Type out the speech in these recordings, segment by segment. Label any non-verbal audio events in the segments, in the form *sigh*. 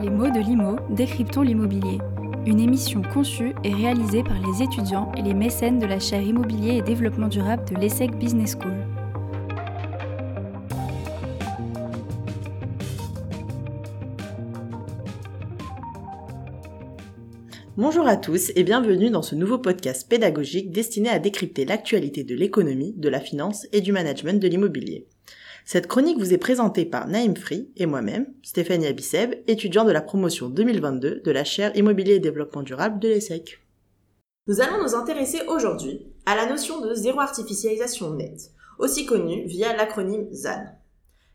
Les mots de l'IMO, décryptons l'immobilier. Une émission conçue et réalisée par les étudiants et les mécènes de la chaire Immobilier et Développement Durable de l'ESSEC Business School. Bonjour à tous et bienvenue dans ce nouveau podcast pédagogique destiné à décrypter l'actualité de l'économie, de la finance et du management de l'immobilier. Cette chronique vous est présentée par Naïm Free et moi-même, Stéphanie Abisseb, étudiant de la promotion 2022 de la chaire Immobilier et Développement Durable de l'ESSEC. Nous allons nous intéresser aujourd'hui à la notion de zéro artificialisation nette, aussi connue via l'acronyme ZAN.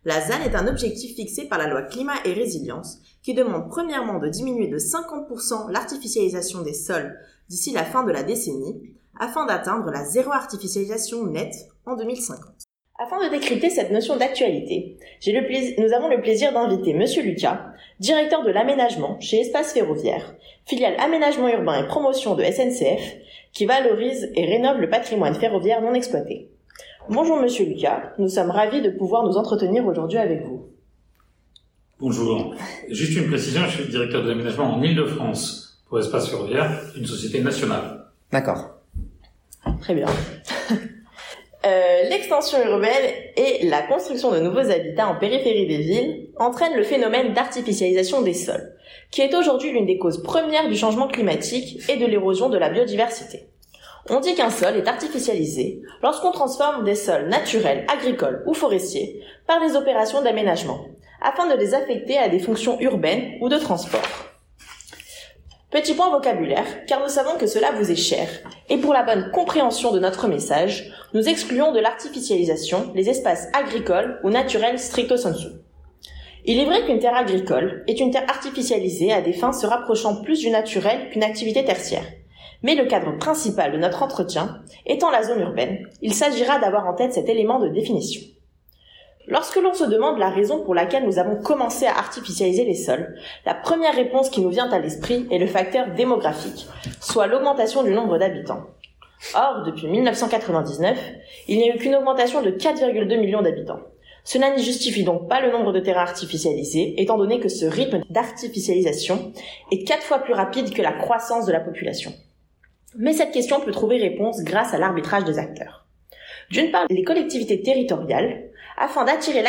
La ZAN est un objectif fixé par la loi climat et résilience qui demande premièrement de diminuer de 50% l'artificialisation des sols d'ici la fin de la décennie afin d'atteindre la zéro artificialisation nette en 2050. Afin de décrypter cette notion d'actualité, nous avons le plaisir d'inviter Monsieur Lucas, directeur de l'aménagement chez Espace Ferroviaire, filiale aménagement urbain et promotion de SNCF, qui valorise et rénove le patrimoine ferroviaire non exploité. Bonjour Monsieur Lucas, nous sommes ravis de pouvoir nous entretenir aujourd'hui avec vous. Bonjour. Juste une précision, je suis directeur de l'aménagement en Ile-de-France pour Espace Ferroviaire, une société nationale. D'accord. Très bien. Euh, l'extension urbaine et la construction de nouveaux habitats en périphérie des villes entraînent le phénomène d'artificialisation des sols, qui est aujourd'hui l'une des causes premières du changement climatique et de l'érosion de la biodiversité. On dit qu'un sol est artificialisé lorsqu'on transforme des sols naturels, agricoles ou forestiers par des opérations d'aménagement, afin de les affecter à des fonctions urbaines ou de transport. Petit point vocabulaire, car nous savons que cela vous est cher, et pour la bonne compréhension de notre message, nous excluons de l'artificialisation les espaces agricoles ou naturels stricto sensu. Il est vrai qu'une terre agricole est une terre artificialisée à des fins se rapprochant plus du naturel qu'une activité tertiaire. Mais le cadre principal de notre entretien étant la zone urbaine, il s'agira d'avoir en tête cet élément de définition. Lorsque l'on se demande la raison pour laquelle nous avons commencé à artificialiser les sols, la première réponse qui nous vient à l'esprit est le facteur démographique, soit l'augmentation du nombre d'habitants. Or, depuis 1999, il n'y a eu qu'une augmentation de 4,2 millions d'habitants. Cela ne justifie donc pas le nombre de terrains artificialisés, étant donné que ce rythme d'artificialisation est quatre fois plus rapide que la croissance de la population. Mais cette question peut trouver réponse grâce à l'arbitrage des acteurs. D'une part, les collectivités territoriales, afin d'attirer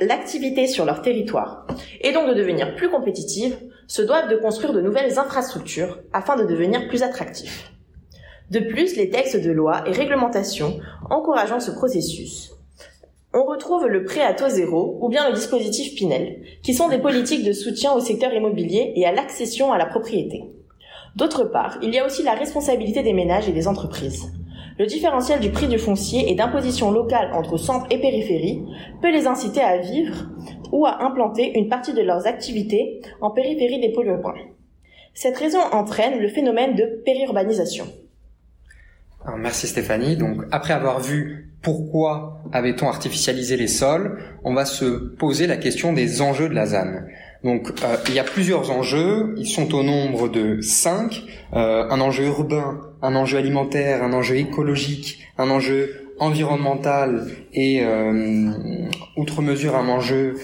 l'activité sur leur territoire et donc de devenir plus compétitives, se doivent de construire de nouvelles infrastructures afin de devenir plus attractifs. De plus, les textes de loi et réglementations encourageant ce processus. On retrouve le prêt à taux zéro ou bien le dispositif Pinel, qui sont des politiques de soutien au secteur immobilier et à l'accession à la propriété. D'autre part, il y a aussi la responsabilité des ménages et des entreprises. Le différentiel du prix du foncier et d'imposition locale entre centre et périphérie peut les inciter à vivre ou à implanter une partie de leurs activités en périphérie des pôles. Cette raison entraîne le phénomène de périurbanisation. merci Stéphanie. Donc après avoir vu pourquoi avait-on artificialisé les sols, on va se poser la question des enjeux de la ZAN. Donc euh, il y a plusieurs enjeux, ils sont au nombre de cinq. Euh, un enjeu urbain, un enjeu alimentaire, un enjeu écologique, un enjeu environnemental et euh, outre mesure un enjeu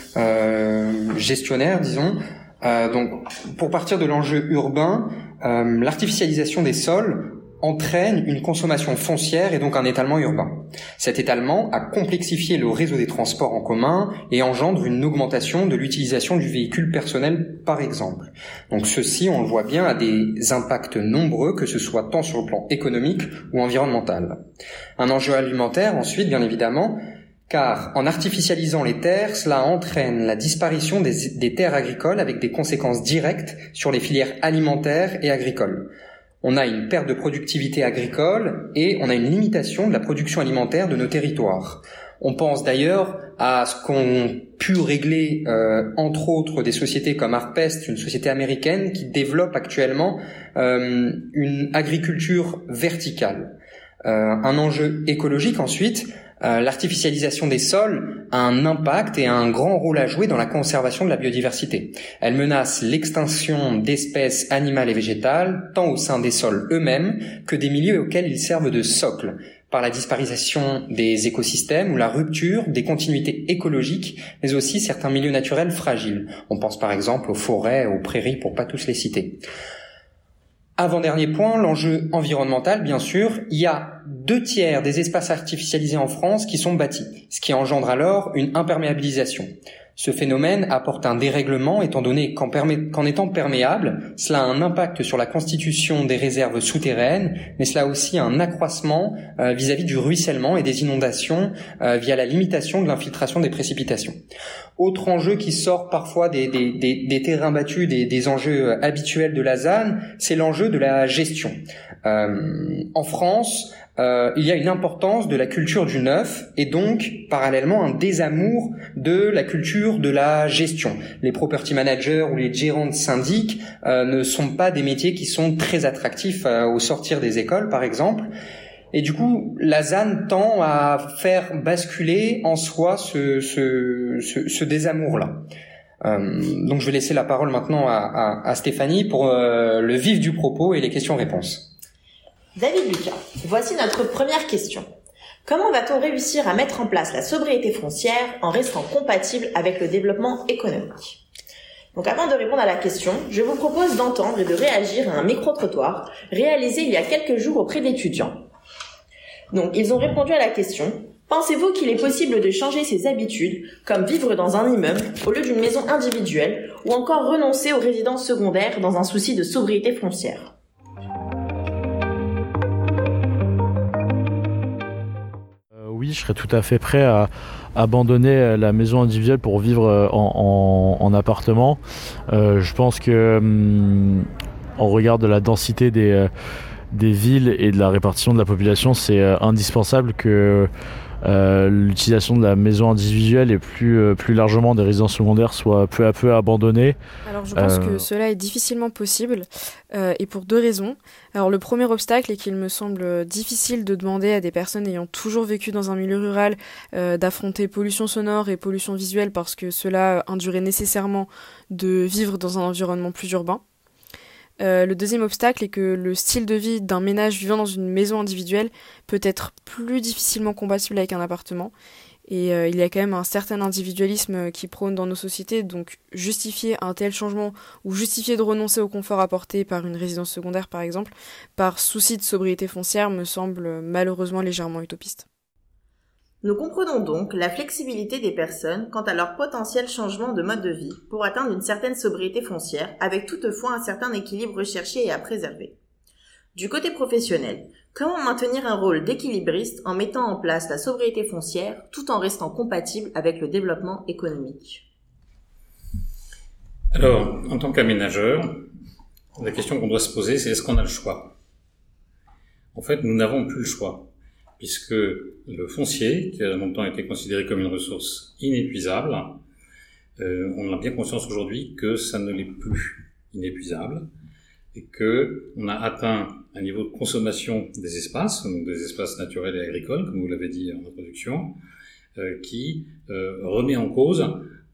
gestionnaire, disons. donc pour partir de l'enjeu urbain, l'artificialisation des sols entraîne une consommation foncière et donc un étalement urbain. Cet étalement a complexifié le réseau des transports en commun et engendre une augmentation de l'utilisation du véhicule personnel par exemple. Donc ceci, on le voit bien, a des impacts nombreux, que ce soit tant sur le plan économique ou environnemental. Un enjeu alimentaire ensuite, bien évidemment, car en artificialisant les terres, cela entraîne la disparition des, des terres agricoles avec des conséquences directes sur les filières alimentaires et agricoles on a une perte de productivité agricole et on a une limitation de la production alimentaire de nos territoires. On pense d'ailleurs à ce qu'ont pu régler, euh, entre autres, des sociétés comme Arpest, une société américaine qui développe actuellement euh, une agriculture verticale. Euh, un enjeu écologique ensuite, euh, l'artificialisation des sols a un impact et a un grand rôle à jouer dans la conservation de la biodiversité. Elle menace l'extinction d'espèces animales et végétales, tant au sein des sols eux-mêmes que des milieux auxquels ils servent de socle. par la disparition des écosystèmes ou la rupture des continuités écologiques, mais aussi certains milieux naturels fragiles. On pense par exemple aux forêts, aux prairies, pour pas tous les citer. Avant-dernier point, l'enjeu environnemental, bien sûr. Il y a deux tiers des espaces artificialisés en France qui sont bâtis, ce qui engendre alors une imperméabilisation. Ce phénomène apporte un dérèglement étant donné qu'en étant perméable, cela a un impact sur la constitution des réserves souterraines, mais cela a aussi un accroissement euh, vis-à-vis du ruissellement et des inondations euh, via la limitation de l'infiltration des précipitations. Autre enjeu qui sort parfois des, des, terrains battus, des, enjeux euh, habituels de la ZAN, c'est l'enjeu de la gestion. en France, euh, il y a une importance de la culture du neuf et donc parallèlement un désamour de la culture de la gestion. Les property managers ou les gérants de syndic euh, ne sont pas des métiers qui sont très attractifs euh, au sortir des écoles par exemple. Et du coup, la ZAN tend à faire basculer en soi ce, ce, ce, ce désamour-là. donc je vais laisser la parole maintenant à, à, à Stéphanie pour le vif du propos et les questions-réponses. David Lucas, voici notre première question. Comment va-t-on réussir à mettre en place la sobriété foncière en restant compatible avec le développement économique? Donc avant de répondre à la question, je vous propose d'entendre et de réagir à un micro-trottoir réalisé il y a quelques jours auprès d'étudiants. Donc ils ont répondu à la question Pensez-vous qu'il est possible de changer ses habitudes, comme vivre dans un immeuble au lieu d'une maison individuelle, ou encore renoncer aux résidences secondaires dans un souci de sobriété foncière? Je serais tout à fait prêt à abandonner la maison individuelle pour vivre euh, en, appartement. Euh, je pense que en regard de la densité des, euh, villes et de la répartition de la population, c'est indispensable que euh, l'utilisation de la maison individuelle et plus, euh, plus largement des résidences secondaires soit peu à peu abandonnée. Alors je pense que euh, cela est difficilement possible et pour deux raisons. Alors le premier obstacle est qu'il me semble difficile de demander à des personnes ayant toujours vécu dans un milieu rural d'affronter pollution sonore et pollution visuelle parce que cela induirait nécessairement de vivre dans un environnement plus urbain. Euh, le deuxième obstacle est que le style de vie d'un ménage vivant dans une maison individuelle peut être plus difficilement compatible avec un appartement. Et euh, il y a quand même un certain individualisme qui prône dans nos sociétés, donc justifier un tel changement ou justifier de renoncer au confort apporté par une résidence secondaire par exemple, par souci de sobriété foncière, me semble malheureusement légèrement utopiste. Nous comprenons donc la flexibilité des personnes quant à leur potentiel changement de mode de vie pour atteindre une certaine sobriété foncière, avec toutefois un certain équilibre recherché et à préserver. Du côté professionnel, comment maintenir un rôle d'équilibriste en mettant en place la sobriété foncière tout en restant compatible avec le développement économique? Alors, en tant qu'aménageur, la question qu'on doit se poser, c'est est-ce qu'on a le choix? En fait, nous n'avons plus le choix puisque le foncier, qui a longtemps été considéré comme une ressource inépuisable, euh, on a bien conscience aujourd'hui que ça ne l'est plus inépuisable et que on a atteint un niveau de consommation des espaces, donc des espaces naturels et agricoles, comme vous l'avez dit en introduction, euh, qui euh, remet en cause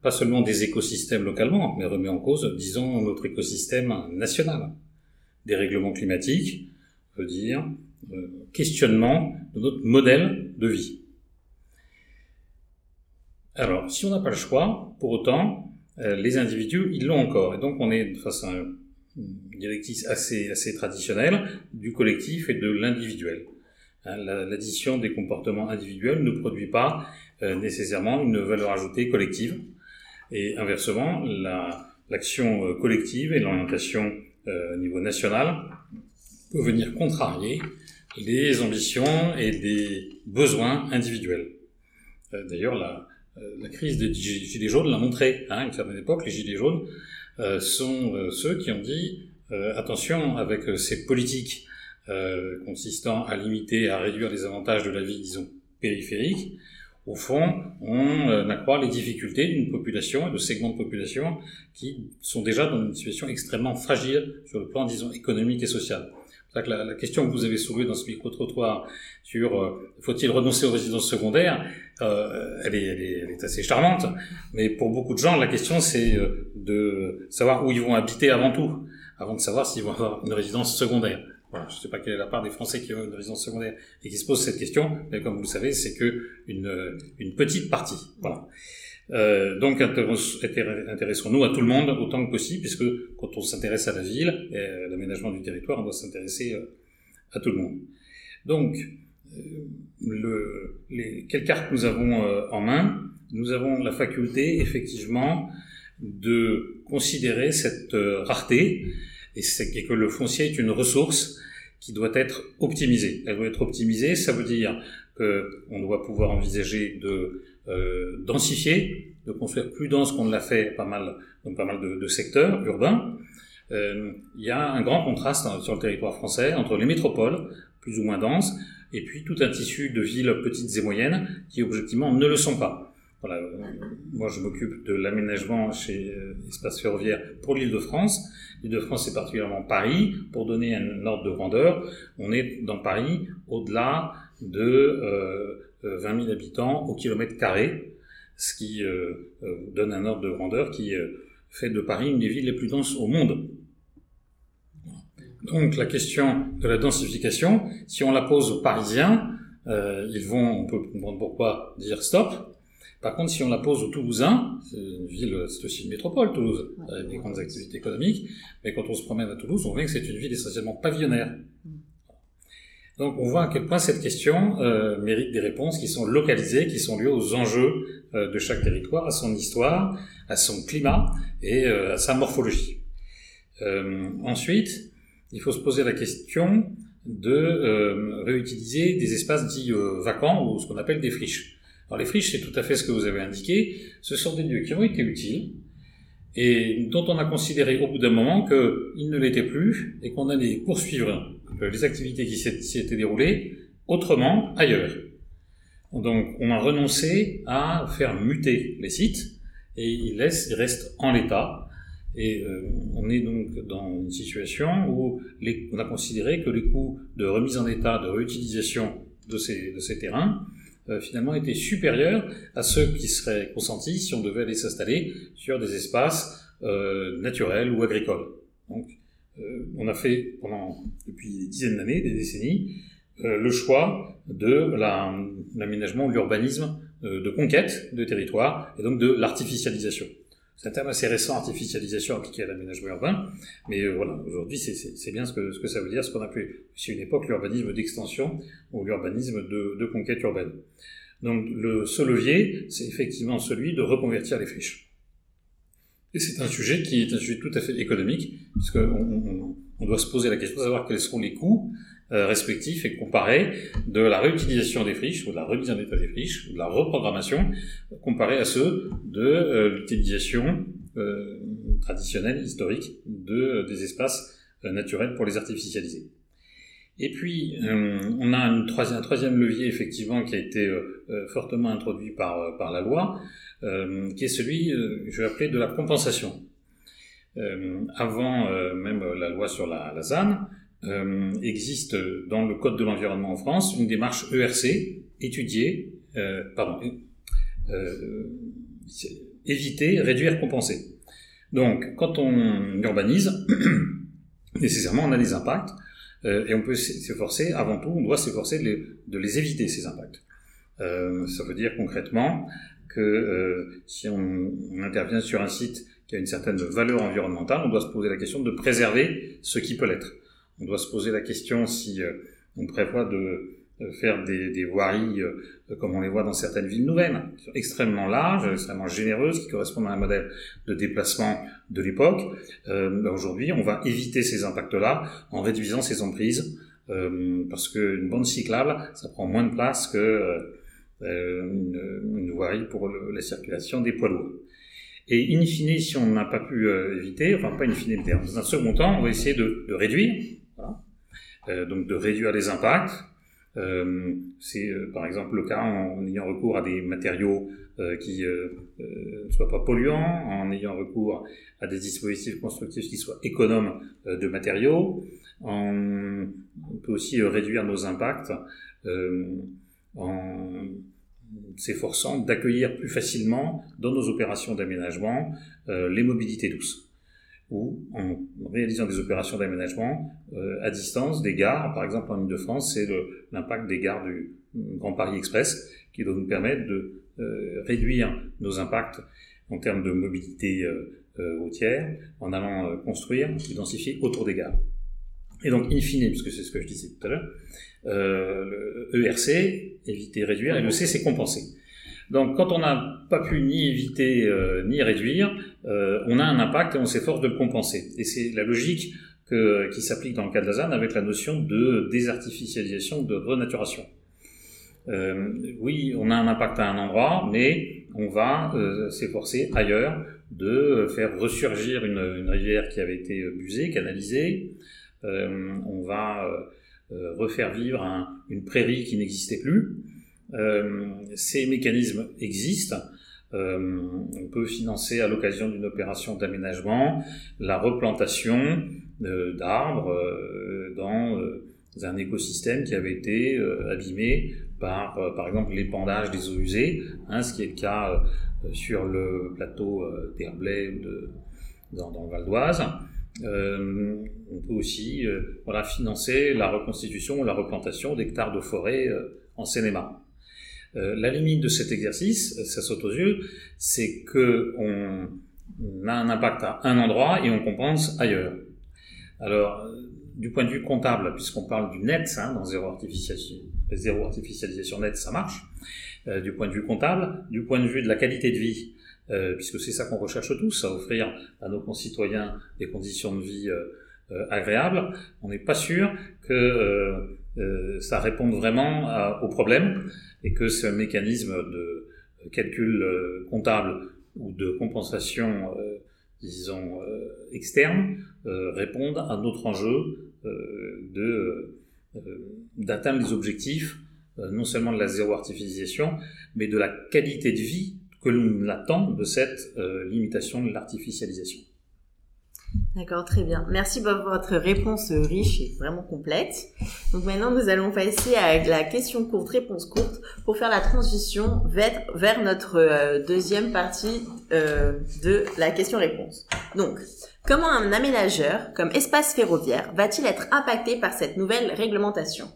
pas seulement des écosystèmes localement, mais remet en cause, disons, notre écosystème national. Des règlements climatiques veut dire euh, questionnement de notre modèle de vie. Alors, si on n'a pas le choix, pour autant, euh, les individus, ils l'ont encore. Et donc, on est face à une assez, assez traditionnelle du collectif et de l'individuel. Hein, l'addition des comportements individuels ne produit pas euh, nécessairement une valeur ajoutée collective. Et inversement, l'action collective et l'orientation au niveau national peut venir contrarier les ambitions et des besoins individuels. Euh, d'ailleurs, la, euh, la, crise des Gilets jaunes l'a montré. Hein, à une certaine époque, les Gilets jaunes euh, sont ceux qui ont dit attention avec ces politiques consistant à limiter, à réduire les avantages de la vie, disons, périphérique. Au fond, on accroît les difficultés d'une population et de segments de population qui sont déjà dans une situation extrêmement fragile sur le plan, disons, économique et social. La, la, question que vous avez soulevée dans ce micro-trottoir sur euh, faut-il renoncer aux résidences secondaires, euh, elle, est, elle, est, elle, est, assez charmante, mais pour beaucoup de gens, la question c'est euh, de savoir où ils vont habiter avant tout, avant de savoir s'ils vont avoir une résidence secondaire. Voilà, je ne sais pas quelle est la part des Français qui ont une résidence secondaire et qui se posent cette question, mais comme vous le savez, c'est que une, une petite partie. Voilà. Euh, donc intéressons-nous à tout le monde autant que possible, puisque quand on s'intéresse à la ville et à l'aménagement du territoire, on doit s'intéresser euh, à tout le monde. Donc, euh, le, les, quelles cartes nous avons euh, en main? Nous avons la faculté, effectivement, de considérer cette rareté et, et que le foncier est une ressource qui doit être optimisée. Elle doit être optimisée, ça veut dire qu'on doit pouvoir envisager de euh, densifier, de construire plus dense qu'on ne l'a fait pas mal, dans pas mal de, de secteurs urbains. Euh, il y a un grand contraste hein, sur le territoire français entre les métropoles, plus ou moins denses, et puis tout un tissu de villes petites et moyennes qui objectivement ne le sont pas. Voilà, moi je m'occupe de l'aménagement chez euh, Espace Ferroviaire pour l'île de France. L'île de France c'est particulièrement Paris. Pour donner un ordre de grandeur, on est dans Paris au-delà de euh, 20 euh, 000 habitants au kilomètre carré, ce qui euh, euh, donne un ordre de grandeur qui fait de Paris une des villes les plus denses au monde. Donc la question de la densification, si on la pose aux Parisiens, ils vont, on peut comprendre pourquoi, dire stop. Par contre, si on la pose aux Toulousains, c'est une ville, c'est aussi une métropole, Toulouse, avec des grandes activités économiques, mais quand on se promène à Toulouse, on voit que c'est une ville essentiellement pavillonnaire. Donc on voit à quel point cette question euh, mérite des réponses qui sont localisées, qui sont liées aux enjeux euh, de chaque territoire, à son histoire, à son climat et euh, à sa morphologie. Ensuite, il faut se poser la question de réutiliser des espaces dits vacants ou ce qu'on appelle des friches. Alors les friches, c'est tout à fait ce que vous avez indiqué. Ce sont des lieux qui ont été utiles et dont on a considéré au bout d'un moment qu'ils ne l'étaient plus et qu'on allait poursuivre les activités qui s'y étaient déroulées autrement ailleurs. Donc on a renoncé à faire muter les sites et ils, laissent, ils restent en l'état. Et euh, on est donc dans une situation où les, on a considéré que les coûts de remise en état, de réutilisation de ces, de ces terrains, euh, finalement étaient supérieurs à ceux qui seraient consentis si on devait aller s'installer sur des espaces euh, naturels ou agricoles. Donc euh, on a fait pendant depuis des dizaines d'années, des décennies, euh, le choix de l'aménagement, de l'urbanisme euh, de conquête de territoire et donc de l'artificialisation. C'est un terme assez récent, artificialisation appliquée à l'aménagement urbain, mais voilà, aujourd'hui c'est bien ce que, ce que ça veut dire, ce qu'on appelait à une époque l'urbanisme d'extension ou l'urbanisme de, de conquête urbaine. Donc le, ce levier, c'est effectivement celui de reconvertir les friches. Et c'est un sujet qui est un sujet tout à fait économique, puisqu'on on, on doit se poser la question de savoir quels seront les coûts euh, respectifs et comparés de la réutilisation des friches, ou de la remise en état des friches, ou de la reprogrammation, comparés à ceux de euh, l'utilisation euh, traditionnelle, historique, de, des espaces naturels pour les artificialiser. Et puis, on a une troisième, un troisième levier, effectivement, qui a été fortement introduit par, par la loi, euh, qui est celui, euh, je vais appeler, de la compensation. Euh, avant même la loi sur la, la ZAN, existe dans le Code de l'environnement en France une démarche ERC, étudier, pardon, éviter, réduire, compenser. Donc, quand on urbanise, *coughs* nécessairement on a des impacts, et on peut s'efforcer, avant tout, on doit s'efforcer de les, éviter, ces impacts. Ça veut dire concrètement que euh, si on, on, intervient sur un site qui a une certaine valeur environnementale, on doit se poser la question de préserver ce qui peut l'être. On doit se poser la question si euh, on prévoit de faire des, des voiries euh, comme on les voit dans certaines villes nouvelles, extrêmement larges, extrêmement généreuses, qui correspondent à un modèle de déplacement de l'époque. Euh, ben Aujourd'hui, on va éviter ces impacts-là en réduisant ces emprises, euh, parce qu'une bande cyclable, ça prend moins de place que euh, une, une, voirie pour la circulation des poids lourds. Et in fine, si on n'a pas pu euh, éviter, enfin pas in fine, dans un second temps, on va essayer de, réduire. Euh, donc de réduire les impacts. Euh, c'est par exemple le cas en, ayant recours à des matériaux qui ne soient pas polluants, en ayant recours à des dispositifs constructifs qui soient économes de matériaux. On peut aussi réduire nos impacts en s'efforçant d'accueillir plus facilement dans nos opérations d'aménagement euh, les mobilités douces. ou en réalisant des opérations d'aménagement à distance des gares. Par exemple, en Ile-de-France, c'est l'impact des gares du Grand Paris Express qui doit nous permettre de réduire nos impacts en termes de mobilité routière en allant construire et densifier autour des gares. Et donc, in fine, puisque c'est ce que je disais tout à l'heure, euh, le ERC, éviter, réduire, et le C, c'est compenser. Donc, quand on n'a pas pu ni éviter euh, ni réduire, euh, on a un impact et on s'efforce de le compenser. Et c'est la logique que, qui s'applique dans le cas de la ZAN avec la notion de désartificialisation, de renaturation. Euh, oui, on a un impact à un endroit, mais on va euh, s'efforcer ailleurs de faire ressurgir une, une, rivière qui avait été busée, canalisée, euh, on va euh, euh, refaire vivre une prairie qui n'existait plus. ces mécanismes existent. on peut financer à l'occasion d'une opération d'aménagement la replantation d'arbres dans un écosystème qui avait été abîmé par, par exemple, l'épandage des eaux usées, hein, ce qui est le cas sur le plateau d'Herblay dans, dans le Val d'Oise. Euh, on peut aussi euh, financer la reconstitution ou la replantation d'hectares de forêt euh, en Seine-et-Marne. la limite de cet exercice, ça saute aux yeux, c'est que on, a un impact à un endroit et on compense ailleurs. Alors, du point de vue comptable, puisqu'on parle du net, hein, dans zéro artificialisation, zéro artificialisation net, ça marche. du point de vue comptable, du point de vue de la qualité de vie, euh, puisque c'est ça qu'on recherche tous, à offrir à nos concitoyens des conditions de vie euh, euh, agréables, on n'est pas sûr que ça réponde vraiment au problème et que ce mécanisme de calcul comptable ou de compensation, disons, externe, réponde à notre enjeu de d'atteindre les objectifs non seulement de la zéro artificialisation, mais de la qualité de vie que l'on attend de cette euh, limitation de l'artificialisation. D'accord, très bien. Merci pour votre réponse riche et vraiment complète. Donc maintenant, nous allons passer à la question courte, réponse courte, pour faire la transition vers, vers notre euh, deuxième partie euh, de la question-réponse. Donc, comment un aménageur, comme espace ferroviaire, va-t-il être impacté par cette nouvelle réglementation?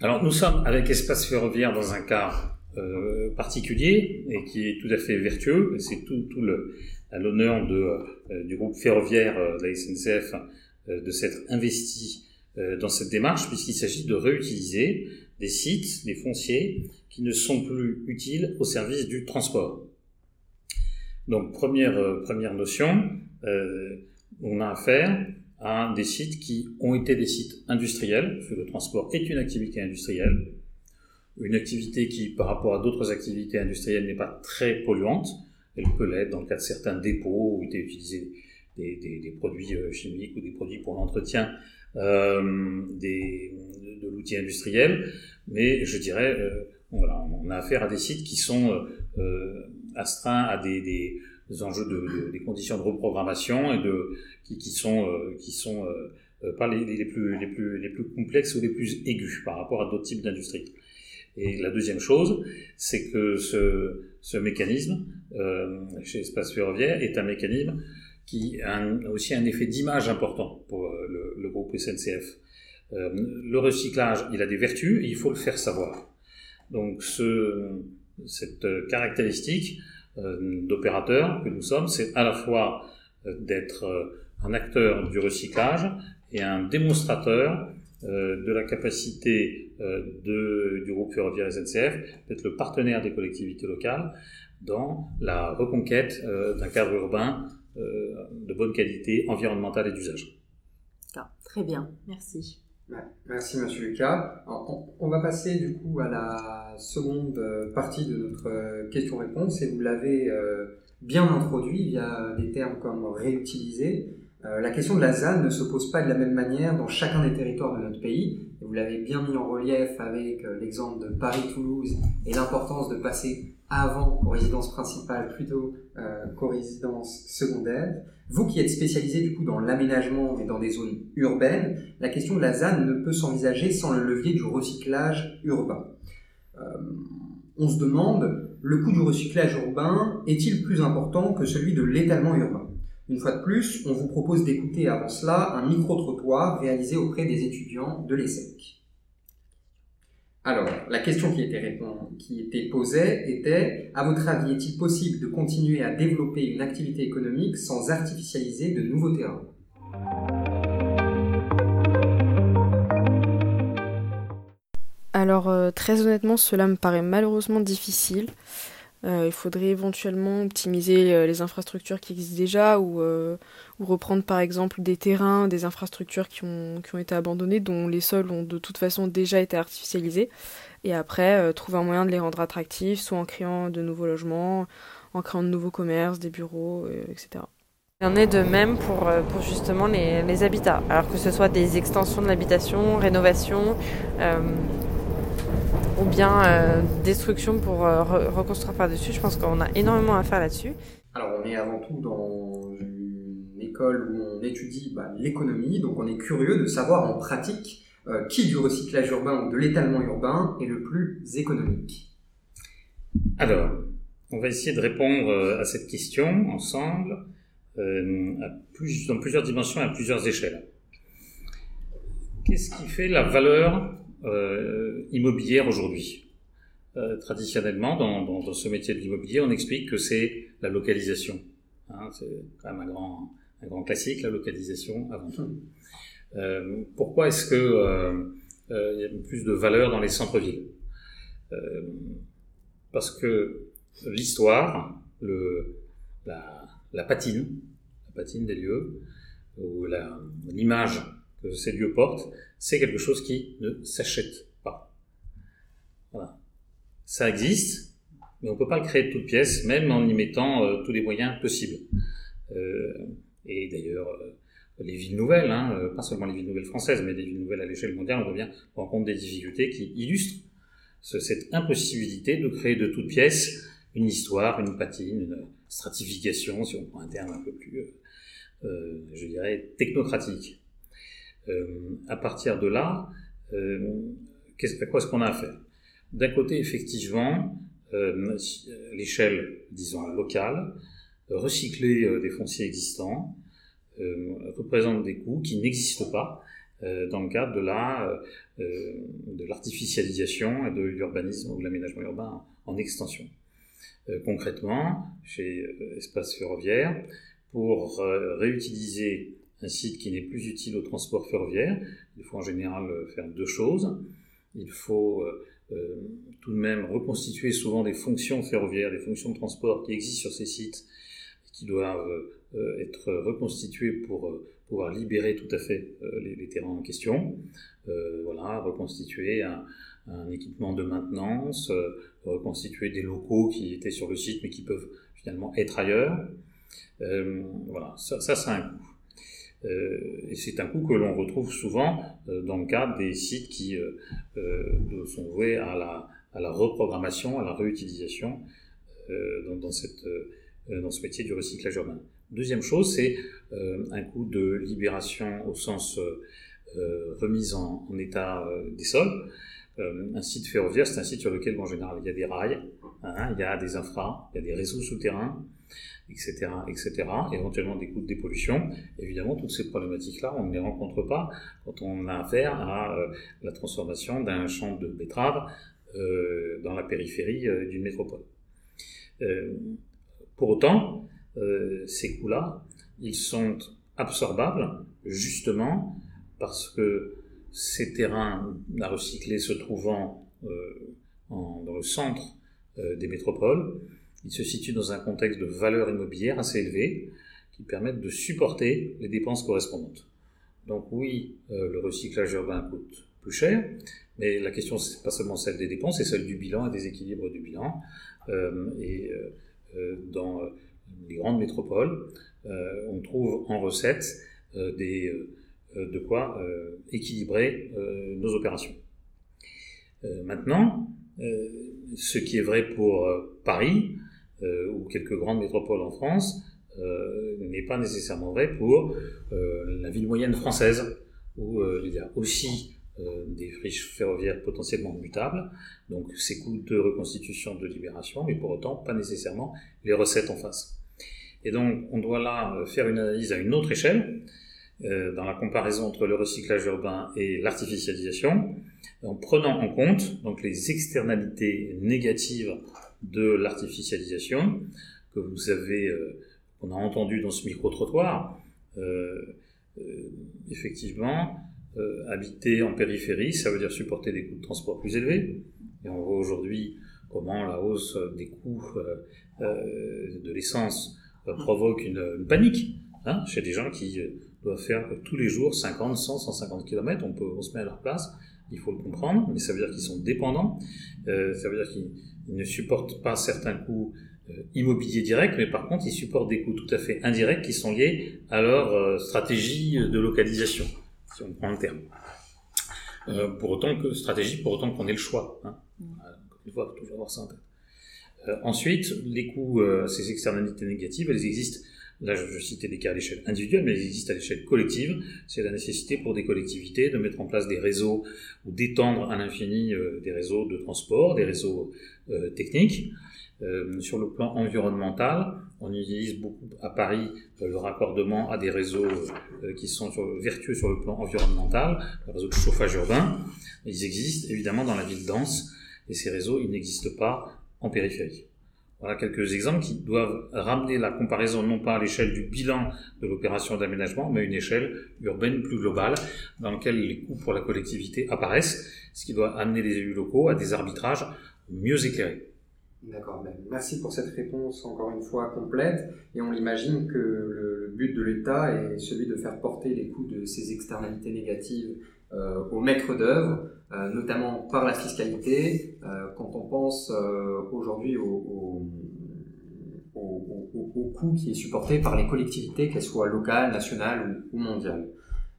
Alors, nous sommes avec espace ferroviaire dans un cas euh, particulier et qui est tout à fait vertueux. C'est tout, le, à l'honneur de, euh, du groupe ferroviaire euh, de la SNCF de s'être investi dans cette démarche puisqu'il s'agit de réutiliser des sites, des fonciers qui ne sont plus utiles au service du transport. Donc première, première notion, on a affaire à des sites qui ont été des sites industriels, parce que le transport est une activité industrielle, une activité qui, par rapport à d'autres activités industrielles, n'est pas très polluante. Elle peut l'être dans le cas de certains dépôts où étaient utilisés des, des, des produits euh, chimiques ou des produits pour l'entretien euh, des, de, l'outil industriel. Mais je dirais, euh, voilà, on a affaire à des sites qui sont euh, astreints à des, des enjeux de, des conditions de reprogrammation et de qui, qui sont qui sont pas les, les, plus les plus les plus complexes ou les plus aigus par rapport à d'autres types d'industries. Et la deuxième chose, c'est que ce, ce mécanisme euh, chez Espace Ferroviaire est un mécanisme qui a aussi un effet d'image important pour euh, le, le groupe SNCF. Euh, le recyclage, il a des vertus et il faut le faire savoir. Donc ce, cette caractéristique euh, d'opérateur que nous sommes, c'est à la fois d'être un acteur du recyclage et un démonstrateur de la capacité euh, de, du groupe ferroviaire SNCF d'être le partenaire des collectivités locales dans la reconquête euh, d'un cadre urbain de bonne qualité environnementale et d'usage. Très bien, merci. Merci Monsieur Lucas. On va passer du coup à la seconde partie de notre question-réponse et vous l'avez bien introduit via des termes comme réutiliser, euh, la question de la ZAN ne se pose pas de la même manière dans chacun des territoires de notre pays. vous l'avez bien mis en relief avec euh, l'exemple de Paris-Toulouse et l'importance de passer avant aux résidences principales plutôt euh, qu'aux résidences secondaires. Vous qui êtes spécialisé du coup dans l'aménagement et dans des zones urbaines, la question de la ZAN ne peut s'envisager sans le levier du recyclage urbain. on se demande, le coût du recyclage urbain est-il plus important que celui de l'étalement urbain? Une fois de plus, on vous propose d'écouter avant cela un micro-trottoir réalisé auprès des étudiants de l'ESSEC. Alors, la question qui était, qui était posée était, à votre avis, est-il possible de continuer à développer une activité économique sans artificialiser de nouveaux terrains? Alors, euh, très honnêtement, cela me paraît malheureusement difficile. Euh, il faudrait éventuellement optimiser euh, les infrastructures qui existent déjà ou, euh, ou, reprendre par exemple des terrains, des infrastructures qui ont, qui ont été abandonnés, dont les sols ont de toute façon déjà été artificialisés, et après trouver un moyen de les rendre attractifs, soit en créant de nouveaux logements, en créant de nouveaux commerces, des bureaux, etc. Il en est de même pour, pour justement les, les, habitats, alors que ce soit des extensions de l'habitation, rénovation, ou bien euh, destruction pour euh, reconstruire par-dessus. Je pense qu'on a énormément à faire là-dessus. Alors on est avant tout dans une école où on étudie bah, l'économie, donc on est curieux de savoir en pratique euh, qui du recyclage urbain ou de l'étalement urbain est le plus économique. Alors, on va essayer de répondre à cette question ensemble à plus, dans plusieurs dimensions et à plusieurs échelles. Qu'est-ce qui fait la valeur euh, immobilière aujourd'hui. Euh, traditionnellement, dans, dans, dans, ce métier de l'immobilier, on explique que c'est la localisation. Hein, c'est quand même un grand, un grand classique, la localisation avant tout. Euh, pourquoi est-ce que euh, euh, il y a plus de valeur dans les centres-villes? Parce que l'histoire, le, la, la patine, la patine des lieux, ou l'image ces lieux portent, c'est quelque chose qui ne s'achète pas. Voilà. Ça existe, mais on ne peut pas le créer de toutes pièces, même en y mettant euh, tous les moyens possibles. Euh, et d'ailleurs, euh, les villes nouvelles, hein, euh, pas seulement les villes nouvelles françaises, mais des villes nouvelles à l'échelle mondiale, on revient en compte des difficultés qui illustrent cette impossibilité de créer de toutes pièces une histoire, une patine, une stratification, si on prend un terme un peu plus, je dirais, technocratique. Euh, à partir de là, euh, à quoi est-ce qu'on a à faire D'un côté, effectivement, euh, l'échelle, disons, locale, recycler des fonciers existants représente des coûts qui n'existent pas dans le cadre de la de l'artificialisation et de l'urbanisme ou de l'aménagement urbain en extension. concrètement, chez Espace Ferroviaire, pour réutiliser un site qui n'est plus utile au transport ferroviaire. Il faut en général euh, faire deux choses. Il faut euh, euh, tout de même reconstituer souvent des fonctions ferroviaires, des fonctions de transport qui existent sur ces sites, qui doivent être reconstituées pour pouvoir libérer tout à fait les, terrains en question. voilà, reconstituer un, équipement de maintenance, reconstituer des locaux qui étaient sur le site mais qui peuvent finalement être ailleurs. voilà, ça, ça c'est un coût. Euh, et c'est un coût que l'on retrouve souvent euh, dans le cadre des sites qui euh, sont voués à la, reprogrammation, à la réutilisation dans, ce métier du recyclage urbain. Deuxième chose, c'est un coût de libération au sens remise en état des sols. un site ferroviaire, c'est un site sur lequel, en général, il y a des rails, hein, il y a des infras, il y a des réseaux souterrains, etc., etc., éventuellement des coûts de dépollution. Évidemment, toutes ces problématiques-là, on ne les rencontre pas quand on a affaire à euh, la transformation d'un champ de betteraves euh, dans la périphérie euh, d'une métropole. pour autant, ces coûts-là, ils sont absorbables justement parce que ces terrains à recycler se trouvant dans le centre des métropoles, il se situe dans un contexte de valeur immobilière assez élevé qui permettent de supporter les dépenses correspondantes. Donc oui, euh, le recyclage urbain coûte plus cher, mais la question c'est pas seulement celle des dépenses, c'est celle du bilan et des équilibres du bilan. Euh, et euh, dans les grandes métropoles, on trouve en recette des, de quoi équilibrer nos opérations. maintenant, ce qui est vrai pour Paris, euh, ou quelques grandes métropoles en France euh, n'est pas nécessairement vrai pour euh, la ville moyenne française, où il y a aussi des friches ferroviaires potentiellement mutables, donc ces coûts de reconstitution, de libération, mais pour autant pas nécessairement les recettes en face. Et donc, on doit là faire une analyse à une autre échelle, dans la comparaison entre le recyclage urbain et l'artificialisation, en prenant en compte donc les externalités négatives de l'artificialisation que vous avez, qu'on a entendu dans ce micro-trottoir. effectivement, habiter en périphérie, ça veut dire supporter des coûts de transport plus élevés. Et on voit aujourd'hui comment la hausse des coûts euh, euh, de l'essence euh, provoque une, panique hein, chez des gens qui doivent faire tous les jours 50, 100, 150 km. On, peut, on se met à leur place, il faut le comprendre, mais ça veut dire qu'ils sont dépendants, ça veut dire qu'ils ne supportent pas certains coûts immobiliers directs, mais par contre ils supportent des coûts tout à fait indirects qui sont liés à leur stratégie de localisation, si on prend le terme. pour autant que stratégie, pour autant qu'on ait le choix. Hein. Il faut toujours avoir ça en tête. Euh, ensuite, les coûts, euh, ces externalités négatives, elles existent. Là, je, citais des cas à l'échelle individuelle, mais elles existent à l'échelle collective. C'est la nécessité pour des collectivités de mettre en place des réseaux ou d'étendre à l'infini euh, des réseaux de transport, des réseaux techniques. sur le plan environnemental, on utilise beaucoup à Paris le raccordement à des réseaux qui sont vertueux sur le plan environnemental, le réseau de chauffage urbain. Ils existent évidemment dans la ville dense et ces réseaux, ils n'existent pas en périphérie. Voilà quelques exemples qui doivent ramener la comparaison non pas à l'échelle du bilan de l'opération d'aménagement, mais à une échelle urbaine plus globale, dans laquelle les coûts pour la collectivité apparaissent, ce qui doit amener les élus locaux à des arbitrages mieux éclairés. D'accord, ben, merci pour cette réponse encore une fois complète. Et on imagine que le but de l'État est celui de faire porter les coûts de ces externalités négatives euh, aux maîtres d'œuvre, euh, notamment par la fiscalité, euh, quand on pense aujourd'hui au, au, coût qui est supporté par les collectivités, qu'elles soient locales, nationales ou, mondiales.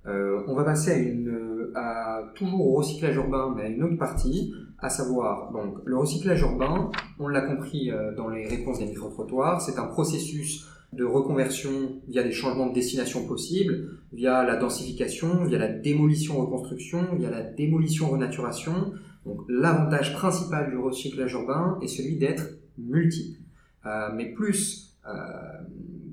on va passer à, une, à toujours au recyclage urbain, mais à une autre partie, à savoir donc le recyclage urbain. On l'a compris dans les réponses des micro-trottoirs, c'est un processus de reconversion via des changements de destination possibles, via la densification, via la démolition-reconstruction, via la démolition-renaturation. Donc l'avantage principal du recyclage urbain est celui d'être multiple. Euh, mais plus euh,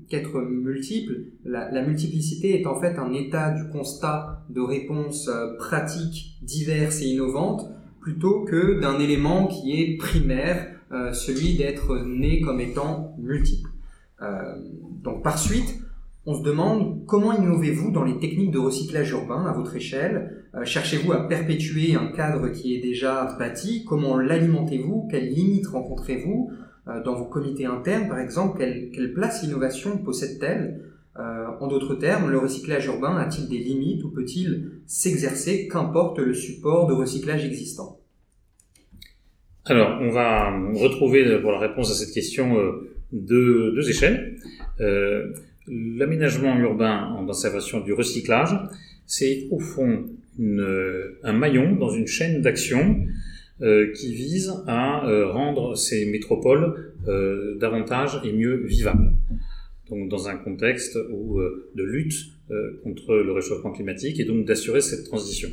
qu'être multiple, la, multiplicité est en fait un état du constat de réponses euh, pratiques, diverses et innovantes, plutôt que d'un élément qui est primaire, celui d'être né comme étant multiple. Euh, donc par suite, on se demande comment innovez-vous dans les techniques de recyclage urbain à votre échelle? Euh, Cherchez-vous à perpétuer un cadre qui est déjà bâti? Comment l'alimentez-vous? Quelles limites rencontrez-vous euh, dans vos comités internes? Par exemple, quelle, place l'innovation possède-t-elle? En d'autres termes, le recyclage urbain a-t-il des limites ou peut-il s'exercer? Qu'importe le support de recyclage existant. Alors, on va retrouver pour la réponse à cette question deux, deux échelles. Euh, L'aménagement urbain en conservation du recyclage, c'est au fond un maillon dans une chaîne d'action euh, qui vise à euh, rendre ces métropoles davantage et mieux vivables. Donc dans un contexte où, de lutte contre le réchauffement climatique et donc d'assurer cette transition.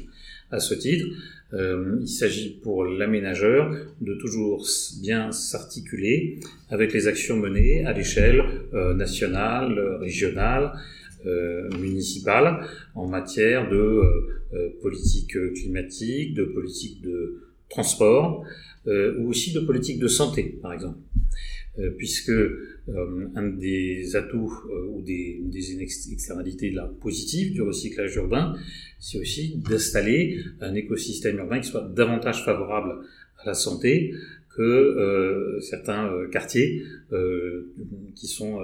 À ce titre, euh, il s'agit pour l'aménageur de toujours bien s'articuler avec les actions menées à l'échelle euh, nationale, régionale, euh, municipale en matière de politique climatique, de politique de transport ou aussi de politique de santé, par exemple. Puisque un des atouts ou des, des externalités positives du recyclage urbain, c'est aussi d'installer un écosystème urbain qui soit davantage favorable à la santé que euh, certains euh, quartiers euh, qui sont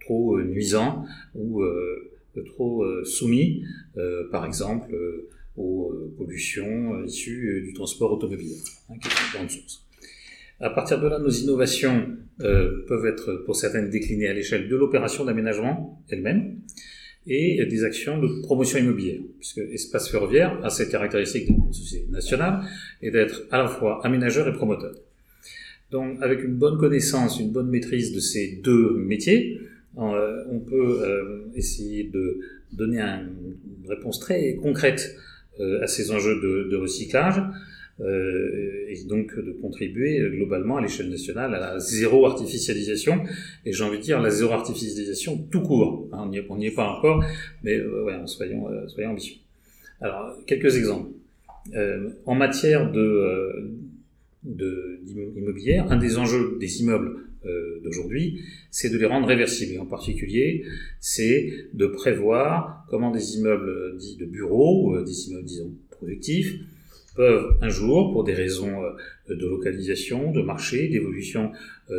trop nuisants ou trop soumis, par exemple, aux pollutions issues du transport automobile, hein, qui est une source. À partir de là, nos innovations peuvent être pour certaines déclinées à l'échelle de l'opération d'aménagement elle-même, et des actions de promotion immobilière, puisque Espace Ferroviaire a cette caractéristique de société nationale et d'être à la fois aménageur et promoteur. Donc, avec une bonne connaissance, une bonne maîtrise de ces deux métiers, euh, on peut euh, essayer de donner une réponse très concrète euh, à ces enjeux de, de recyclage, et donc de contribuer globalement à l'échelle nationale à la zéro artificialisation, et j'ai envie de dire la zéro artificialisation tout court. Hein, on n'y est, pas encore, mais ouais, soyons, soyons ambitieux. Alors, quelques exemples. en matière de, un des enjeux des immeubles euh, d'aujourd'hui, c'est de les rendre réversibles. Et en particulier, c'est de prévoir comment des immeubles dits de bureaux, euh, des immeubles, disons, productifs, peuvent un jour, pour des raisons euh, de localisation, de marché, d'évolution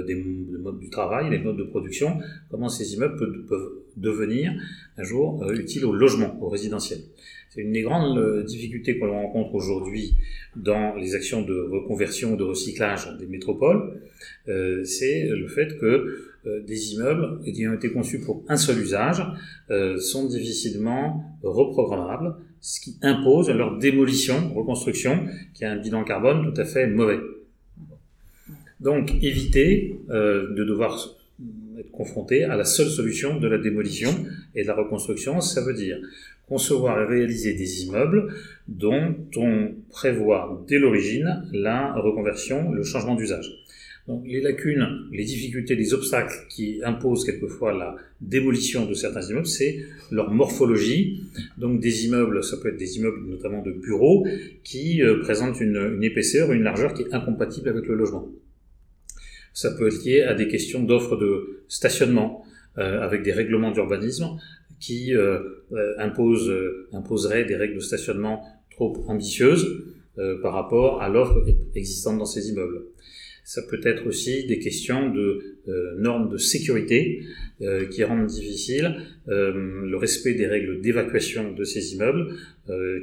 des modes du travail, des modes de production, comment ces immeubles peuvent, devenir un jour utiles au logement, au résidentiel. C'est une des grandes difficultés que l'on rencontre aujourd'hui dans les actions de reconversion, de recyclage des métropoles, euh, c'est le fait que euh, des immeubles ayant été conçus pour un seul usage euh, sont difficilement reprogrammables, ce qui impose leur démolition, reconstruction, qui a un bilan carbone tout à fait mauvais. Donc éviter de devoir être confronté à la seule solution de la démolition et de la reconstruction, ça veut dire concevoir et réaliser des immeubles dont on prévoit dès l'origine la reconversion, le changement d'usage. Donc les lacunes, les difficultés, les obstacles qui imposent quelquefois la démolition de certains immeubles, c'est leur morphologie. Donc des immeubles, ça peut être des immeubles notamment de bureaux, qui euh, présentent une, épaisseur, une largeur qui est incompatible avec le logement. Ça peut être lié à des questions d'offres de stationnement, euh, avec des règlements d'urbanisme qui euh, imposent, imposeraient des règles de stationnement trop ambitieuses par rapport à l'offre existante dans ces immeubles. Ça peut être aussi des questions de normes de sécurité qui rendent difficile le respect des règles d'évacuation de ces immeubles,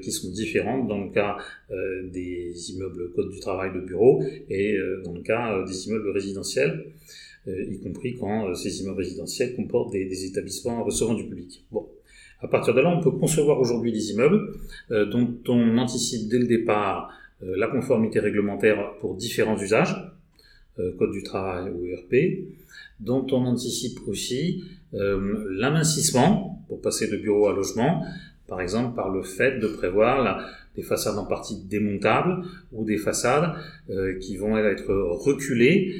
qui sont différentes dans le cas des immeubles code du travail de bureau et dans le cas des immeubles résidentiels. Euh, y compris quand euh, ces immeubles résidentiels comportent des, établissements recevant du public. Bon. À partir de là, on peut concevoir aujourd'hui des immeubles euh, dont on anticipe dès le départ la conformité réglementaire pour différents usages, code du travail ou ERP, dont on anticipe aussi l'amincissement pour passer de bureau à logement, par exemple par le fait de prévoir des façades en partie démontables ou des façades qui vont être reculées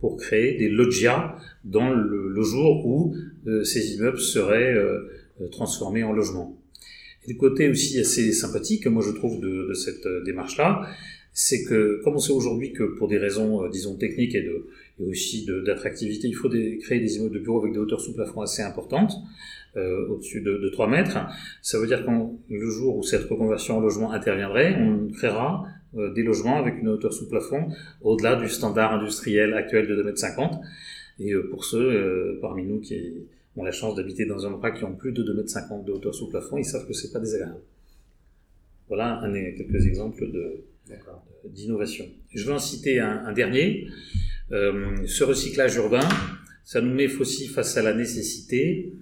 pour créer des loggias dans le, jour où euh, ces immeubles seraient euh, transformés en logements. Et le côté aussi assez sympathique, moi je trouve, de, de cette euh, démarche-là, c'est que, comme on sait aujourd'hui que pour des raisons, disons, techniques et, de, et aussi d'attractivité, il faut créer des immeubles de bureaux avec des hauteurs sous plafond assez importantes, euh, au-dessus de, de 3 mètres, ça veut dire que le jour où cette reconversion en logement interviendrait, on créera euh, des logements avec une hauteur sous plafond au-delà du standard industriel actuel de 2,50 m. Et euh, pour ceux euh, parmi nous qui ont la chance d'habiter dans un endroit qui ont plus de 2,50 m de hauteur sous plafond, ils savent que c'est pas désagréable. Voilà un, quelques exemples de, d'innovation. Je vais en citer un, dernier. Euh, ce recyclage urbain, ça nous met aussi face à la nécessité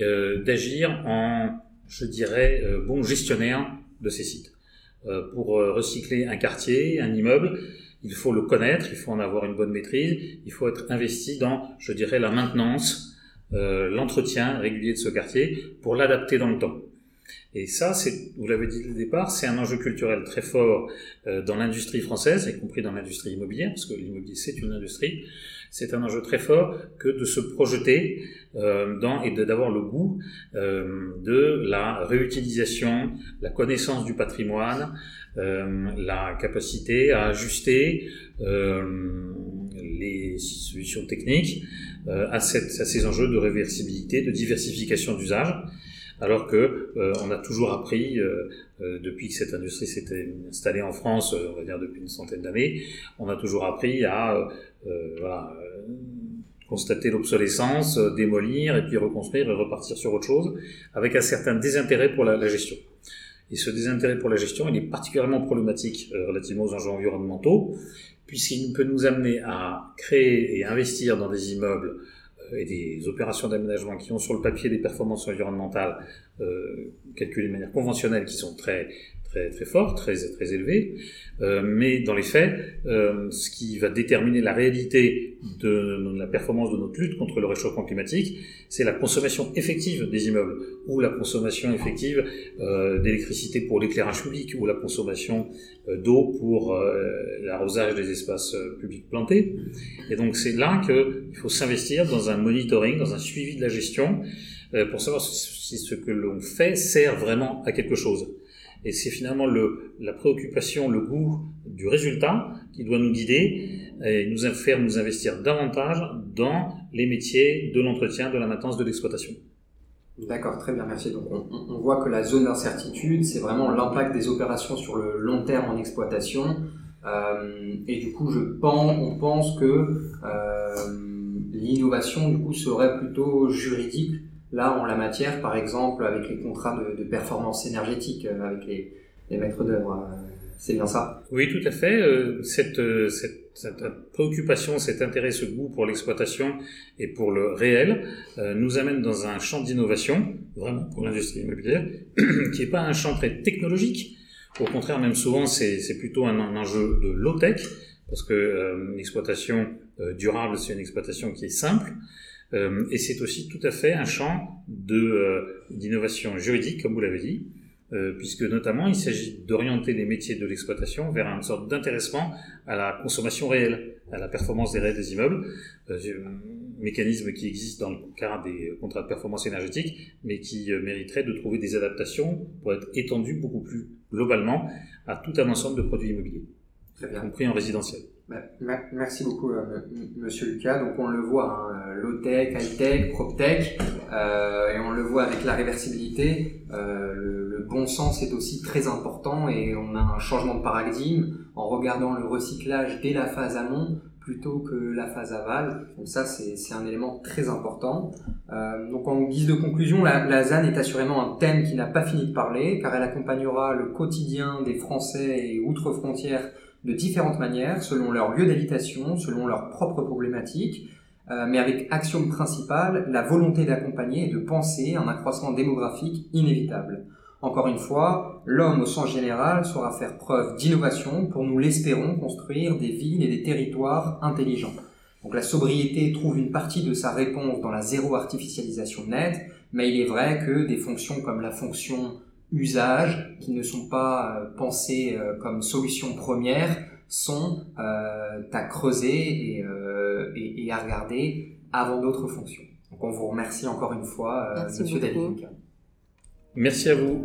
euh, d'agir en, je dirais, bon gestionnaire de ces sites. Euh, pour euh, recycler un quartier, un immeuble, il faut le connaître, il faut en avoir une bonne maîtrise, il faut être investi dans, je dirais, la maintenance, euh, l'entretien régulier de ce quartier pour l'adapter dans le temps. Et ça, vous l'avez dit au départ, c'est un enjeu culturel très fort dans l'industrie française, y compris dans l'industrie immobilière, parce que l'immobilier c'est une industrie. C'est un enjeu très fort que de se projeter euh, dans et d'avoir le goût euh, de la réutilisation, la connaissance du patrimoine, euh, la capacité à ajuster les solutions techniques à, ces enjeux de réversibilité, de diversification d'usage alors que on a toujours appris depuis que cette industrie s'était installée en France, on va dire depuis une centaine d'années, on a toujours appris à euh, euh, constater l'obsolescence, euh, démolir et puis reconstruire et repartir sur autre chose, avec un certain désintérêt pour la, gestion. Et ce désintérêt pour la gestion, il est particulièrement problématique relativement aux enjeux environnementaux, puisqu'il peut nous amener à créer et investir dans des immeubles et des opérations d'aménagement qui ont sur le papier des performances environnementales euh, calculées de manière conventionnelle, qui sont très très très fort, très très élevé, euh, mais dans les faits, euh, ce qui va déterminer la réalité de, la performance de notre lutte contre le réchauffement climatique, c'est la consommation effective des immeubles, ou la consommation effective euh, d'électricité pour l'éclairage public, ou la consommation euh, d'eau pour euh, l'arrosage des espaces publics plantés. Et donc c'est là qu'il faut s'investir dans un monitoring, dans un suivi de la gestion, pour savoir si ce que l'on fait sert vraiment à quelque chose. Et c'est finalement le, la préoccupation, le goût du résultat qui doit nous guider et nous faire nous investir davantage dans les métiers de l'entretien, de la maintenance, de l'exploitation. D'accord, très bien, merci. Donc on, voit que la zone d'incertitude, c'est vraiment l'impact des opérations sur le long terme en exploitation. Euh, et du coup, je pense, on pense que euh, l'innovation du coup serait plutôt juridique Là, en la matière, par exemple, avec les contrats de, performance énergétique, euh, avec les, maîtres d'œuvre, euh, c'est bien ça? Oui, tout à fait. Euh, cette, cette, préoccupation, cet intérêt, ce goût pour l'exploitation et pour le réel nous amène dans un champ d'innovation, vraiment pour l'industrie immobilière, *clears throat* qui n'est pas un champ très technologique. Au contraire, même souvent, c'est plutôt un, enjeu de low-tech, parce que l'exploitation durable, c'est une exploitation qui est simple. Euh, et c'est aussi tout à fait un champ de euh, d'innovation juridique, comme vous l'avez dit, euh, puisque notamment il s'agit d'orienter les métiers de l'exploitation vers une sorte d'intéressement à la consommation réelle, à la performance des réels des immeubles, euh, mécanisme qui existe dans le cadre des contrats de performance énergétique, mais qui mériterait de trouver des adaptations pour être étendu beaucoup plus globalement à tout un ensemble de produits immobiliers, y compris en résidentiel. Merci beaucoup, euh, Monsieur Lucas. Donc on le voit, hein, low-tech, high-tech, prop-tech, euh, et on le voit avec la réversibilité. Euh, le, le, bon sens est aussi très important et on a un changement de paradigme en regardant le recyclage dès la phase amont plutôt que la phase aval. Donc ça, c'est un élément très important. Euh, donc en guise de conclusion, la, la ZAN est assurément un thème qui n'a pas fini de parler, car elle accompagnera le quotidien des Français et outre-frontières de différentes manières, selon leur lieu d'habitation, selon leurs propres problématiques, euh, mais avec action principale la volonté d'accompagner et de penser un accroissement démographique inévitable. Encore une fois, l'homme au sens général saura faire preuve d'innovation pour, nous l'espérons, construire des villes et des territoires intelligents. Donc la sobriété trouve une partie de sa réponse dans la zéro artificialisation nette, mais il est vrai que des fonctions comme la fonction usages qui ne sont pas euh, pensés euh, comme solution première sont euh, à creuser et, et, à regarder avant d'autres fonctions. Donc on vous remercie encore une fois, Monsieur David. Merci à vous.